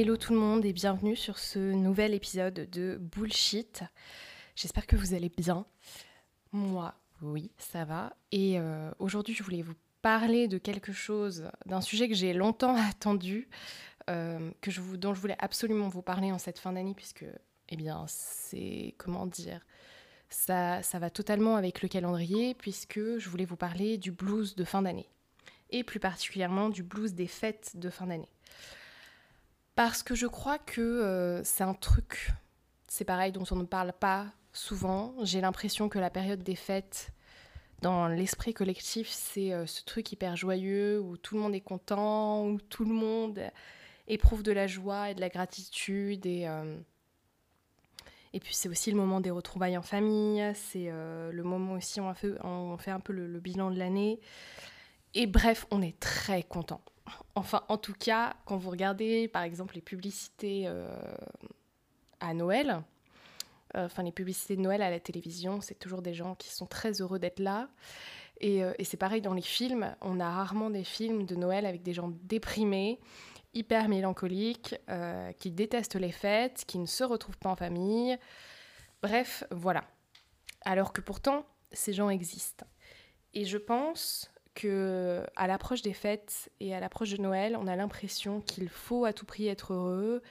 Hello tout le monde et bienvenue sur ce nouvel épisode de Bullshit. J'espère que vous allez bien. Moi, oui, ça va. Et euh, aujourd'hui, je voulais vous parler de quelque chose, d'un sujet que j'ai longtemps attendu, euh, que je dont je voulais absolument vous parler en cette fin d'année, puisque, eh bien, c'est, comment dire, ça, ça va totalement avec le calendrier, puisque je voulais vous parler du blues de fin d'année. Et plus particulièrement du blues des fêtes de fin d'année. Parce que je crois que euh, c'est un truc, c'est pareil, dont on ne parle pas souvent. J'ai l'impression que la période des fêtes, dans l'esprit collectif, c'est euh, ce truc hyper joyeux où tout le monde est content, où tout le monde éprouve de la joie et de la gratitude. Et, euh, et puis c'est aussi le moment des retrouvailles en famille, c'est le moment aussi où on fait, un peu le, le bilan de l'année. Et bref, on est très content. Enfin, en tout cas, quand vous regardez par exemple les publicités euh, à Noël, euh, enfin les publicités de Noël à la télévision, c'est toujours des gens qui sont très heureux d'être là. Et, euh, et c'est pareil dans les films, on a rarement des films de Noël avec des gens déprimés, hyper mélancoliques, qui détestent les fêtes, qui ne se retrouvent pas en famille. Bref, voilà. Alors que pourtant, ces gens existent. Et je pense que à l'approche des fêtes et à l'approche de Noël, on a l'impression qu'il faut à tout prix être heureux,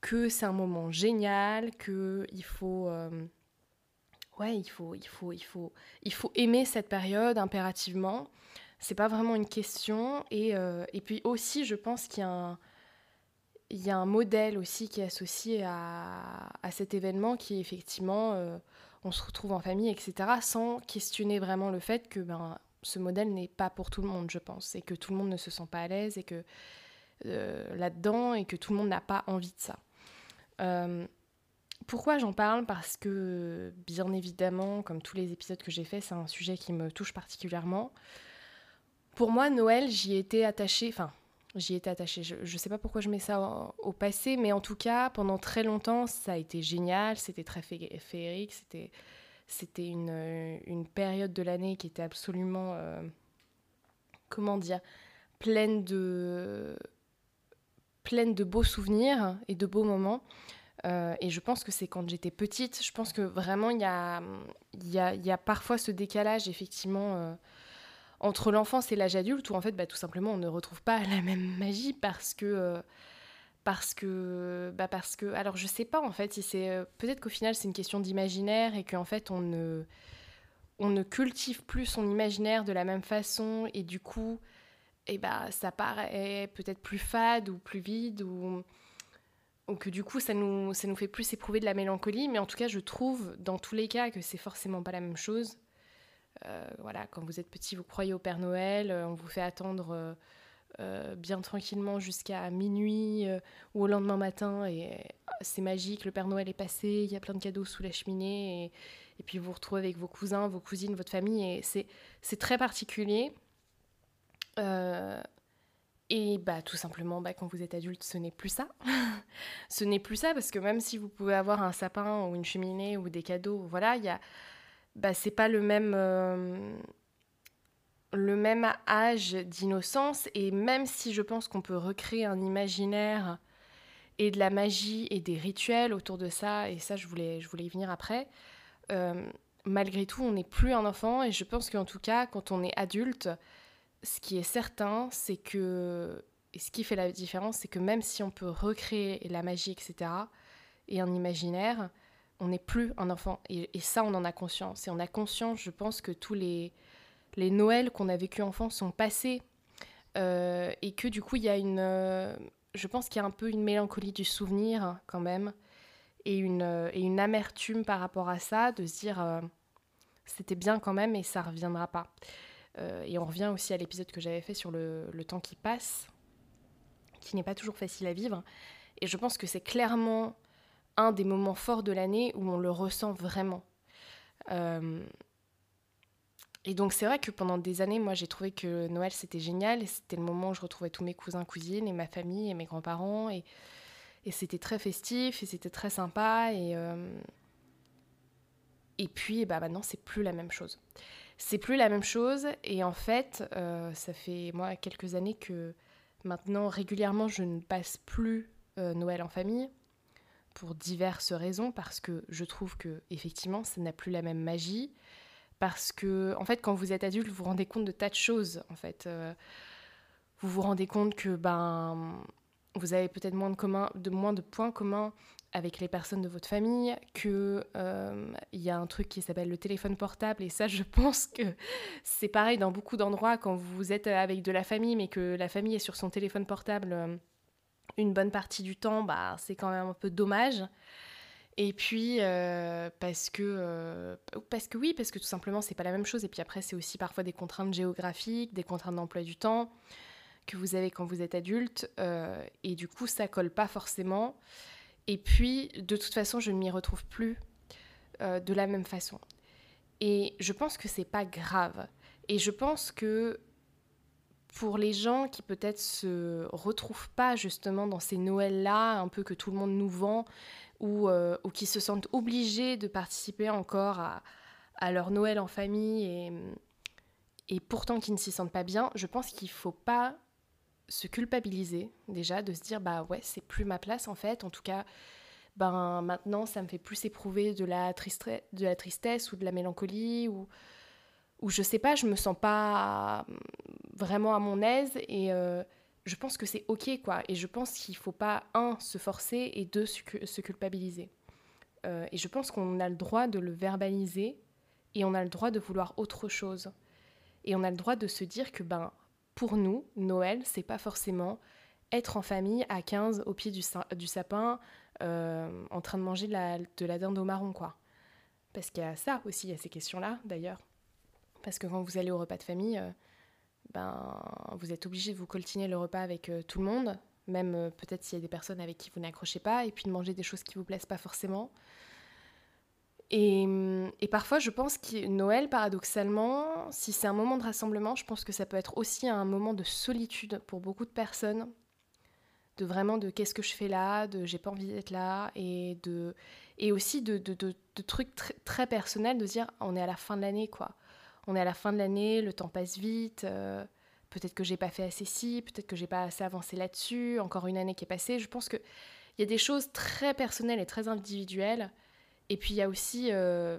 que c'est un moment génial, que il faut euh, ouais, il faut il faut il faut il faut aimer cette période impérativement. C'est pas vraiment une question et, euh, puis aussi je pense qu'il y a un modèle aussi qui est associé à, cet événement qui est effectivement euh, on se retrouve en famille, etc., sans questionner vraiment le fait que ben, ce modèle n'est pas pour tout le monde, je pense, et que tout le monde ne se sent pas à l'aise et que euh, là-dedans et que tout le monde n'a pas envie de ça. Euh, pourquoi j'en parle? Parce que, bien évidemment, comme tous les épisodes que j'ai faits, c'est un sujet qui me touche particulièrement. Pour moi, Noël, j'y étais attachée, enfin, j'y étais attachée. Je ne sais pas pourquoi je mets ça au, au, passé, mais en tout cas, pendant très longtemps, ça a été génial, c'était très féerique, c'était c'était une, euh, une, période de l'année qui était absolument, euh, pleine de, beaux souvenirs et de beaux moments. Euh, et je pense que c'est quand j'étais petite, je pense que vraiment il y a, y, a, y a, parfois ce décalage effectivement entre l'enfance et l'âge adulte où en fait bah, tout simplement on ne retrouve pas la même magie parce que parce que bah parce que alors je sais pas en fait c'est euh, peut-être qu'au final c'est une question d'imaginaire et qu'en fait on ne on ne cultive plus son imaginaire de la même façon et du coup et eh bah ça paraît peut-être plus fade ou plus vide ou, que du coup ça nous ça nous fait plus éprouver de la mélancolie. Mais en tout cas je trouve dans tous les cas que c'est forcément pas la même chose. Euh, voilà quand vous êtes petit vous croyez au Père Noël on vous fait attendre euh, euh, bien tranquillement jusqu'à minuit euh, ou au lendemain matin et euh, c'est magique, le Père Noël est passé, il y a plein de cadeaux sous la cheminée et, et puis vous vous retrouvez avec vos cousins, vos cousines, votre famille et c'est très particulier. Et bah tout simplement, bah, quand vous êtes adulte, ce n'est plus ça. ce n'est plus ça parce que même si vous pouvez avoir un sapin ou une cheminée ou des cadeaux, voilà, il bah, c'est pas le même le même âge d'innocence et même si je pense qu'on peut recréer un imaginaire et de la magie et des rituels autour de ça, et ça je voulais, je voulais y venir après, euh, malgré tout on n'est plus un enfant et je pense qu'en tout cas quand on est adulte, ce qui est certain c'est que, et ce qui fait la différence c'est que même si on peut recréer la magie etc. et un imaginaire, on n'est plus un enfant et, et ça on en a conscience et on a conscience je pense que tous les les Noëls qu'on a vécu enfant sont passés euh, et que du coup il y a une euh, je pense qu'il y a un peu une mélancolie du souvenir quand même et une, euh, et une amertume par rapport à ça de se dire c'était bien quand même et ça reviendra pas et on revient aussi à l'épisode que j'avais fait sur le, temps qui passe, qui n'est pas toujours facile à vivre. Et je pense que c'est clairement un des moments forts de l'année où on le ressent vraiment. Euh, et donc c'est vrai que pendant des années, moi j'ai trouvé que Noël c'était génial et c'était le moment où je retrouvais tous mes cousins, cousines et ma famille et mes grands-parents et, et c'était très festif et c'était très sympa et euh, et puis bah maintenant c'est plus la même chose. C'est plus la même chose et en fait euh, ça fait moi quelques années que maintenant régulièrement je ne passe plus Noël en famille pour diverses raisons, parce que je trouve que effectivement, ça n'a plus la même magie, parce que en fait, quand vous êtes adulte, vous vous rendez compte de tas de choses. En fait, euh, vous vous rendez compte que ben vous avez peut-être moins de points communs avec les personnes de votre famille, que euh, il y a un truc qui s'appelle le téléphone portable et ça, je pense que c'est pareil dans beaucoup d'endroits quand vous êtes avec de la famille, mais que la famille est sur son téléphone portable. Euh, une bonne partie du temps, bah, c'est quand même un peu dommage. Et puis euh, parce que euh, parce que oui, parce que tout simplement c'est pas la même chose. Et puis après c'est aussi parfois des contraintes géographiques, des contraintes d'emploi du temps que vous avez quand vous êtes adulte. Euh, et du coup ça colle pas forcément. Et puis de toute façon je ne m'y retrouve plus de la même façon. Et je pense que c'est pas grave. Et je pense que pour les gens qui peut-être se retrouvent pas justement dans ces Noëls-là, un peu que tout le monde nous vend, ou, euh, ou qui se sentent obligés de participer encore à, leur Noël en famille et, et pourtant qui ne s'y sentent pas bien, je pense qu'il faut pas se culpabiliser déjà, de se dire bah ouais c'est plus ma place en fait, en tout cas ben maintenant ça me fait plus éprouver de la, de la tristesse ou de la mélancolie ou où je sais pas, je me sens pas vraiment à mon aise et euh, je pense que c'est ok quoi. Et je pense qu'il faut pas, un, se forcer et deux, se culpabiliser. Euh, et je pense qu'on a le droit de le verbaliser et on a le droit de vouloir autre chose. Et on a le droit de se dire que ben, pour nous, Noël, c'est pas forcément être en famille à 15 au pied du, sapin euh, en train de manger de la, de dinde au marron quoi. Parce qu'il y a ça aussi, il y a ces questions-là d'ailleurs. Parce que quand vous allez au repas de famille, ben, vous êtes obligé de vous coltiner le repas avec euh, tout le monde, même euh, peut-être s'il y a des personnes avec qui vous n'accrochez pas, et puis de manger des choses qui vous plaisent pas forcément. Et, et parfois, je pense que Noël, paradoxalement, si c'est un moment de rassemblement, je pense que ça peut être aussi un moment de solitude pour beaucoup de personnes, de vraiment de qu'est-ce que je fais là, de j'ai pas envie d'être là, et de et aussi de, de, de, trucs très, personnels, de dire on est à la fin de l'année, quoi on est à la fin de l'année, le temps passe vite, euh, peut-être que j'ai pas fait assez ci, peut-être que j'ai pas assez avancé là-dessus, encore une année qui est passée. Je pense qu'il y a des choses très personnelles et très individuelles, et puis il y a aussi, euh,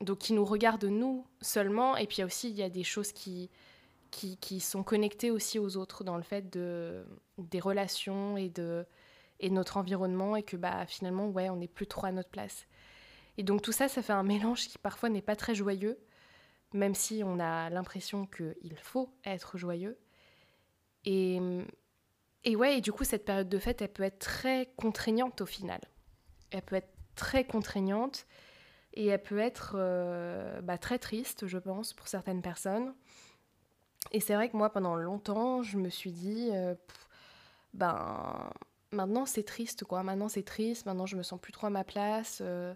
donc qui nous regardent nous seulement, et puis il y a aussi il y a des choses qui, qui, sont connectées aussi aux autres dans le fait de, des relations et de et notre environnement et que bah finalement ouais on n'est plus trop à notre place. Et donc tout ça ça fait un mélange qui parfois n'est pas très joyeux même si on a l'impression qu'il faut être joyeux. Et, et ouais, et du coup, cette période de fête, elle peut être très contraignante au final. Elle peut être très contraignante et elle peut être euh, bah, très triste, je pense, pour certaines personnes. Et c'est vrai que moi, pendant longtemps, je me suis dit, euh, ben, maintenant c'est triste, quoi. Maintenant c'est triste, maintenant je me sens plus trop à ma place. Euh,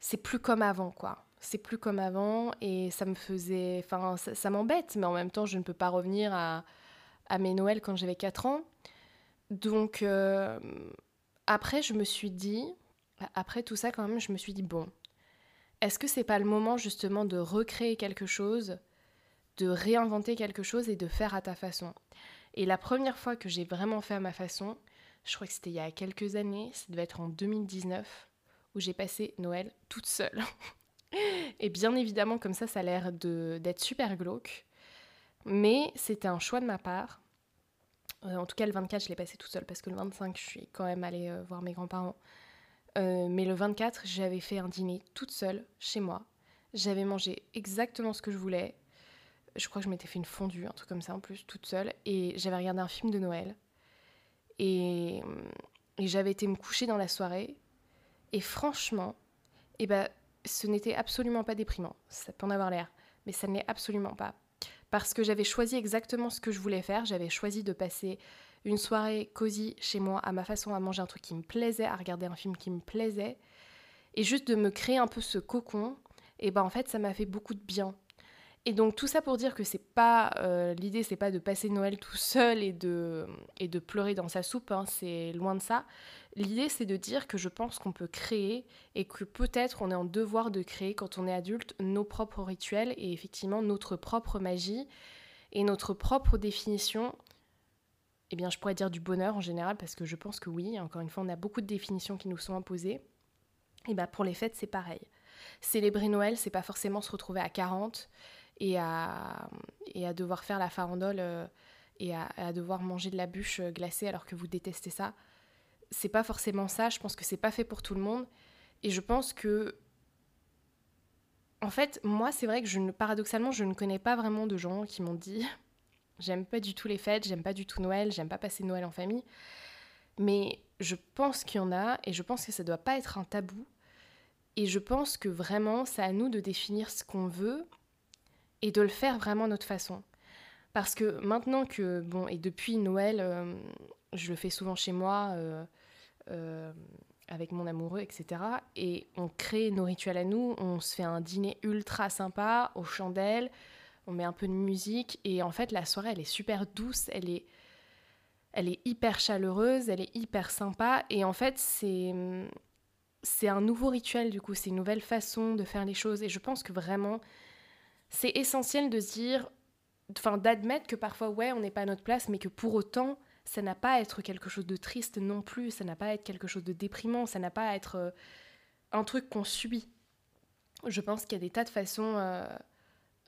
c'est plus comme avant, quoi c'est plus comme avant et ça me faisait. Enfin, ça, m'embête, mais en même temps, je ne peux pas revenir à, à mes Noëls quand j'avais 4 ans. Donc, euh, après, je me suis dit, après tout ça, quand même, je me suis dit, bon, est-ce que c'est pas le moment justement de recréer quelque chose, de réinventer quelque chose et de faire à ta façon? Et la première fois que j'ai vraiment fait à ma façon, je crois que c'était il y a quelques années, ça devait être en 2019, où j'ai passé Noël toute seule. Et bien évidemment, comme ça, ça a l'air d'être super glauque. Mais c'était un choix de ma part. Euh, en tout cas, le 24, je l'ai passé toute seule parce que le 25, je suis quand même allée euh, voir mes grands-parents. Euh, mais le 24, j'avais fait un dîner toute seule chez moi. J'avais mangé exactement ce que je voulais. Je crois que je m'étais fait une fondue, un truc comme ça en plus, toute seule. Et j'avais regardé un film de Noël. Et, et j'avais été me coucher dans la soirée. Et franchement, eh ben, ce n'était absolument pas déprimant. Ça peut en avoir l'air, mais ça ne l'est absolument pas. parce que j'avais choisi exactement ce que je voulais faire. J'avais choisi de passer une soirée cosy chez moi, à ma façon, à manger un truc qui me plaisait, à regarder un film qui me plaisait, et juste de me créer un peu ce cocon. Et ben en fait, ça m'a fait beaucoup de bien. Et donc tout ça pour dire que c'est pas euh, l'idée, c'est pas de passer Noël tout seul et de et de pleurer dans sa soupe. Hein, c'est loin de ça. L'idée, c'est de dire que je pense qu'on peut créer et que peut-être on est en devoir de créer quand on est adulte nos propres rituels et effectivement notre propre magie et notre propre définition. Eh bien, je pourrais dire du bonheur en général parce que je pense que oui. Encore une fois, on a beaucoup de définitions qui nous sont imposées. Et bien pour les fêtes, c'est pareil. Célébrer Noël, c'est pas forcément se retrouver à 40 et à, et à devoir faire la farandole euh, et à, devoir manger de la bûche euh, glacée alors que vous détestez ça. C'est pas forcément ça, je pense que c'est pas fait pour tout le monde. Et je pense que. En fait, moi, c'est vrai que je ne, paradoxalement, je ne connais pas vraiment de gens qui m'ont dit J'aime pas du tout les fêtes, j'aime pas du tout Noël, j'aime pas passer Noël en famille. Mais je pense qu'il y en a et je pense que ça doit pas être un tabou. Et je pense que vraiment, c'est à nous de définir ce qu'on veut et de le faire vraiment notre façon. Parce que maintenant que, bon, et depuis Noël, euh, je le fais souvent chez moi, euh, euh, avec mon amoureux, etc. Et on crée nos rituels à nous, on se fait un dîner ultra sympa, aux chandelles, on met un peu de musique, et en fait, la soirée, elle est super douce, elle est, elle est hyper chaleureuse, elle est hyper sympa, et en fait, c'est. C'est un nouveau rituel, du coup, c'est une nouvelle façon de faire les choses. Et je pense que vraiment, c'est essentiel de dire, enfin d'admettre que parfois, ouais, on n'est pas à notre place, mais que pour autant, ça n'a pas à être quelque chose de triste non plus, ça n'a pas à être quelque chose de déprimant, ça n'a pas à être euh, un truc qu'on suit. Je pense qu'il y a des tas de façons euh,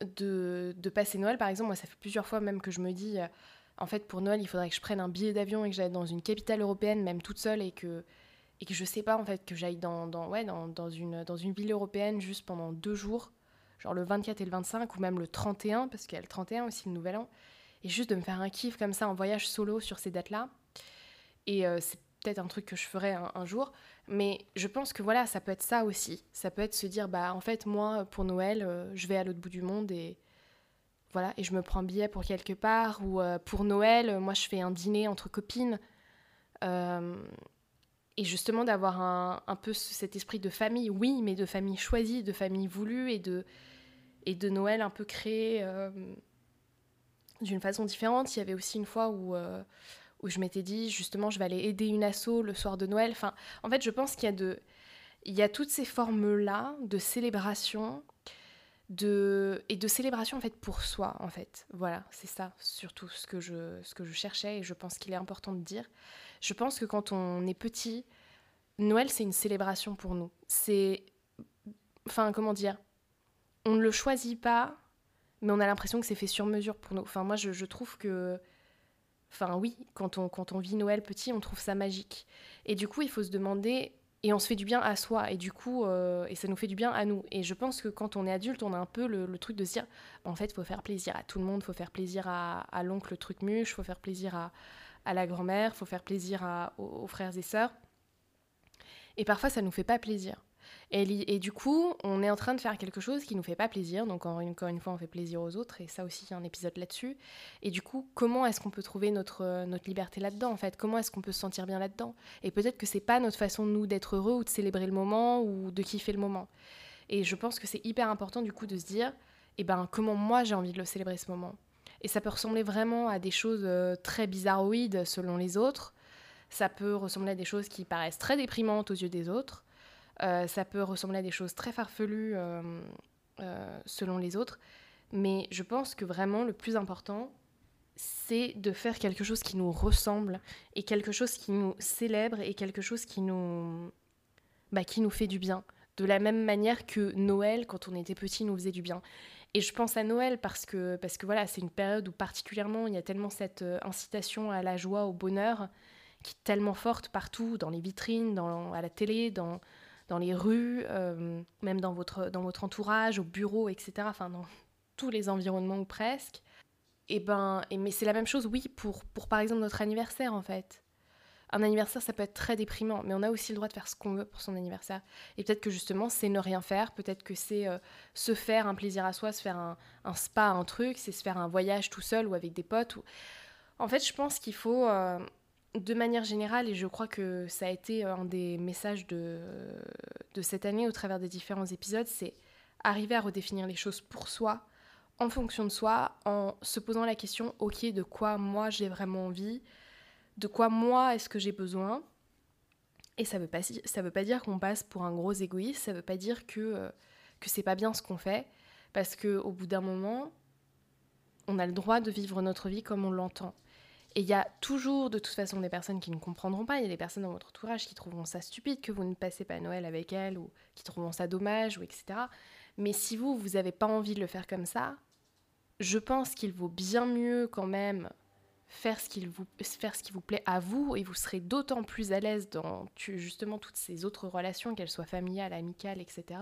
de, passer Noël. Par exemple, moi, ça fait plusieurs fois même que je me dis, euh, en fait, pour Noël, il faudrait que je prenne un billet d'avion et que j'aille dans une capitale européenne, même toute seule, et que, et que je sais pas, en fait, que j'aille dans, ouais, dans, dans, une, dans une ville européenne juste pendant deux jours genre le 24 et le 25, ou même le 31, parce qu'il y a le 31 aussi, le Nouvel An, et juste de me faire un kiff comme ça en voyage solo sur ces dates-là. Et euh, c'est peut-être un truc que je ferai un, jour, mais je pense que voilà, ça peut être ça aussi. Ça peut être se dire, bah en fait, moi, pour Noël, euh, je vais à l'autre bout du monde et voilà, et je me prends un billet pour quelque part, ou euh, pour Noël, moi, je fais un dîner entre copines et justement d'avoir un, un, peu cet esprit de famille, oui, mais de famille choisie, de famille voulue et de, et de Noël un peu créé euh, d'une façon différente. Il y avait aussi une fois où, euh, où je m'étais dit justement je vais aller aider une asso le soir de Noël. Enfin, en fait, je pense qu'il y a de il y a toutes ces formes-là de célébration de et de célébration en fait pour soi en fait. Voilà, c'est ça surtout ce que je ce que je cherchais et je pense qu'il est important de dire. Je pense que quand on est petit, Noël, c'est une célébration pour nous. C'est. Enfin, comment dire On ne le choisit pas, mais on a l'impression que c'est fait sur mesure pour nous. Enfin, moi, je, trouve que. Enfin, oui, quand on, quand on vit Noël petit, on trouve ça magique. Et du coup, il faut se demander. Et on se fait du bien à soi, et du coup, euh, et ça nous fait du bien à nous. Et je pense que quand on est adulte, on a un peu le, truc de se dire, en fait, faut faire plaisir à tout le monde, faut faire plaisir à, l'oncle truc muche, faut faire plaisir à, à la grand-mère, faut faire plaisir aux, frères et sœurs. Et parfois, ça nous fait pas plaisir. Et, du coup, on est en train de faire quelque chose qui nous fait pas plaisir. Donc, encore une, fois, on fait plaisir aux autres. Et ça aussi, il y a un épisode là-dessus. Et du coup, comment est-ce qu'on peut trouver notre, notre liberté là-dedans, en fait? Comment est-ce qu'on peut se sentir bien là-dedans? Et peut-être que c'est pas notre façon, nous, d'être heureux ou de célébrer le moment ou de kiffer le moment. Et je pense que c'est hyper important, du coup, de se dire, eh ben, comment moi j'ai envie de le célébrer ce moment? Et ça peut ressembler vraiment à des choses euh, très bizarroïdes selon les autres. Ça peut ressembler à des choses qui paraissent très déprimantes aux yeux des autres. Euh, ça peut ressembler à des choses très farfelues euh, selon les autres. Mais je pense que vraiment le plus important, c'est de faire quelque chose qui nous ressemble et quelque chose qui nous célèbre et quelque chose qui nous, bah, qui nous fait du bien. De la même manière que Noël, quand on était petit, nous faisait du bien. Et je pense à Noël parce que, parce que voilà, c'est une période où particulièrement il y a tellement cette euh, incitation à la joie, au bonheur, qui est tellement forte partout, dans les vitrines, à la télé, dans, dans les rues, euh, même dans votre, dans votre entourage, au bureau, etc. Enfin, dans tous les environnements ou presque. Et ben, et, mais c'est la même chose, oui, pour, pour par exemple notre anniversaire en fait. un anniversaire, ça peut être très déprimant, mais on a aussi le droit de faire ce qu'on veut pour son anniversaire. Et peut-être que justement, c'est ne rien faire, peut-être que c'est euh, se faire un plaisir à soi, se faire un, spa, un truc, c'est se faire un voyage tout seul ou avec des potes. En fait, je pense qu'il faut, euh, de manière générale, et je crois que ça a été un des messages de, cette année au travers des différents épisodes, c'est arriver à redéfinir les choses pour soi, en fonction de soi, en se posant la question, ok, de quoi moi j'ai vraiment envie de quoi moi est-ce que j'ai besoin. Et ça veut pas, veut pas dire qu'on passe pour un gros égoïste, ça veut pas dire que, euh, que c'est pas bien ce qu'on fait, parce qu'au bout d'un moment, on a le droit de vivre notre vie comme on l'entend. Et il y a toujours de toute façon des personnes qui ne comprendront pas, il y a des personnes dans votre entourage qui trouveront ça stupide que vous ne passez pas Noël avec elles, ou qui trouveront ça dommage, ou etc. Mais si vous, vous n'avez pas envie de le faire comme ça, je pense qu'il vaut bien mieux quand même faire ce, vous, faire ce qui vous plaît à vous et vous serez d'autant plus à l'aise dans justement toutes ces autres relations, qu'elles soient familiales, amicales, etc.,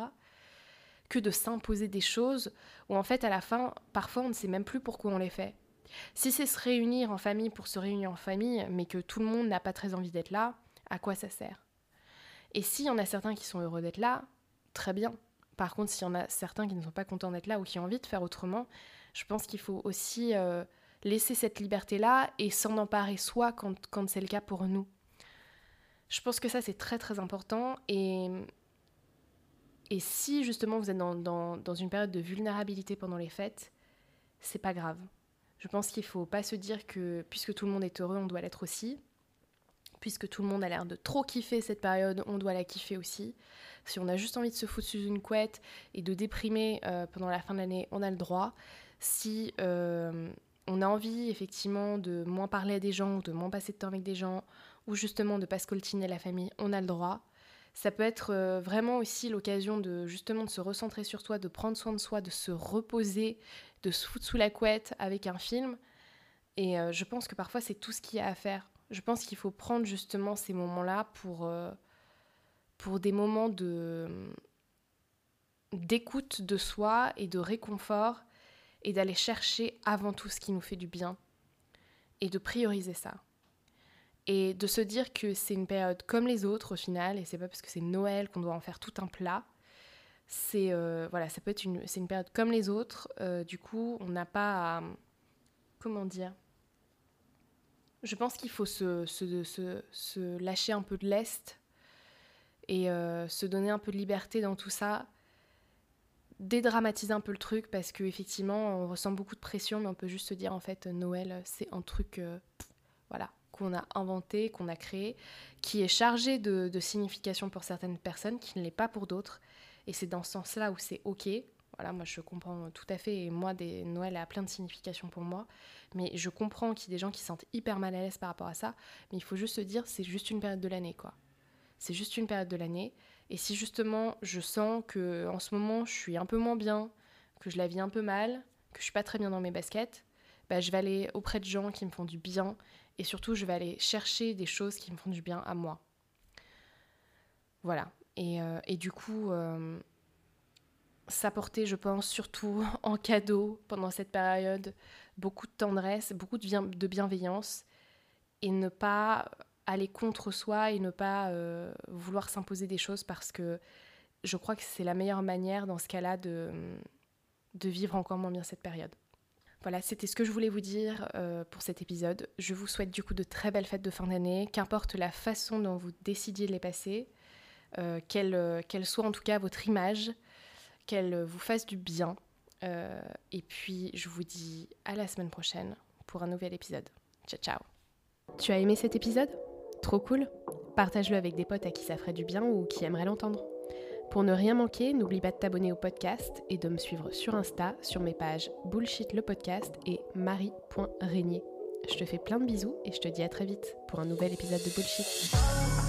que de s'imposer des choses où en fait à la fin, parfois on ne sait même plus pourquoi on les fait. Si c'est se réunir en famille pour se réunir en famille, mais que tout le monde n'a pas très envie d'être là, à quoi ça sert? Et s'il y en a certains qui sont heureux d'être là, très bien. Par contre, s'il y en a certains qui ne sont pas contents d'être là ou qui ont envie de faire autrement, je pense qu'il faut aussi euh, laisser cette liberté-là et s'en emparer soi quand, c'est le cas pour nous. Je pense que ça, c'est très très important. Et, si justement vous êtes dans, dans, dans une période de vulnérabilité pendant les fêtes, c'est pas grave. Je pense qu'il faut pas se dire que puisque tout le monde est heureux, on doit l'être aussi. Puisque tout le monde a l'air de trop kiffer cette période, on doit la kiffer aussi. Si on a juste envie de se foutre sous une couette et de déprimer euh, pendant la fin de l'année, on a le droit. Si euh, on a envie effectivement de moins parler à des gens, de moins passer de temps avec des gens, ou justement de pas scoltiner la famille, on a le droit. Ça peut être euh, vraiment aussi l'occasion de justement de se recentrer sur toi, de prendre soin de soi, de se reposer, de se foutre sous la couette avec un film. Et euh, je pense que parfois c'est tout ce qu'il y a à faire. Je pense qu'il faut prendre justement ces moments-là pour, euh, pour des moments de d'écoute de soi et de réconfort et d'aller chercher avant tout ce qui nous fait du bien et de prioriser ça. Et de se dire que c'est une période comme les autres au final, et c'est pas parce que c'est Noël qu'on doit en faire tout un plat. C'est euh, voilà, ça peut être une, c'est une période comme les autres. Euh, du coup, on n'a pas à, comment dire. Je pense qu'il faut se, se, se, lâcher un peu de lest et euh, se donner un peu de liberté dans tout ça dédramatiser un peu le truc parce qu'effectivement on ressent beaucoup de pression mais on peut juste se dire en fait Noël c'est un truc voilà qu'on a inventé, qu'on a créé, qui est chargé de, signification pour certaines personnes, qui ne l'est pas pour d'autres. Et c'est dans ce sens-là où c'est ok. Voilà, moi je comprends tout à fait. Et moi, des Noël a plein de significations pour moi. Mais je comprends qu'il y ait des gens qui se sentent hyper mal à l'aise par rapport à ça. Mais il faut juste se dire, c'est juste une période de l'année, quoi. C'est juste une période de l'année. Et si justement je sens que en ce moment je suis un peu moins bien, que je la vis un peu mal, que je suis pas très bien dans mes baskets, bah, je vais aller auprès de gens qui me font du bien et surtout je vais aller chercher des choses qui me font du bien à moi. Voilà. Et, euh, et du coup, euh, s'apporter, je pense, surtout en cadeau pendant cette période, beaucoup de tendresse, beaucoup de, bienveillance et ne pas aller contre soi et ne pas euh, vouloir s'imposer des choses parce que je crois que c'est la meilleure manière dans ce cas-là de, de vivre encore moins bien cette période. Voilà, c'était ce que je voulais vous dire euh, pour cet épisode. Je vous souhaite du coup de très belles fêtes de fin d'année, qu'importe la façon dont vous décidiez de les passer, euh, qu'elle qu'elle soit en tout cas votre image, qu'elle vous fasse du bien. et puis je vous dis à la semaine prochaine pour un nouvel épisode. Ciao ciao Tu as aimé cet épisode? Trop cool Partage-le avec des potes à qui ça ferait du bien ou qui aimeraient l'entendre. Pour ne rien manquer, n'oublie pas de t'abonner au podcast et de me suivre sur Insta sur mes pages Bullshit le podcast et marie.régnier. Je te fais plein de bisous et je te dis à très vite pour un nouvel épisode de Bullshit.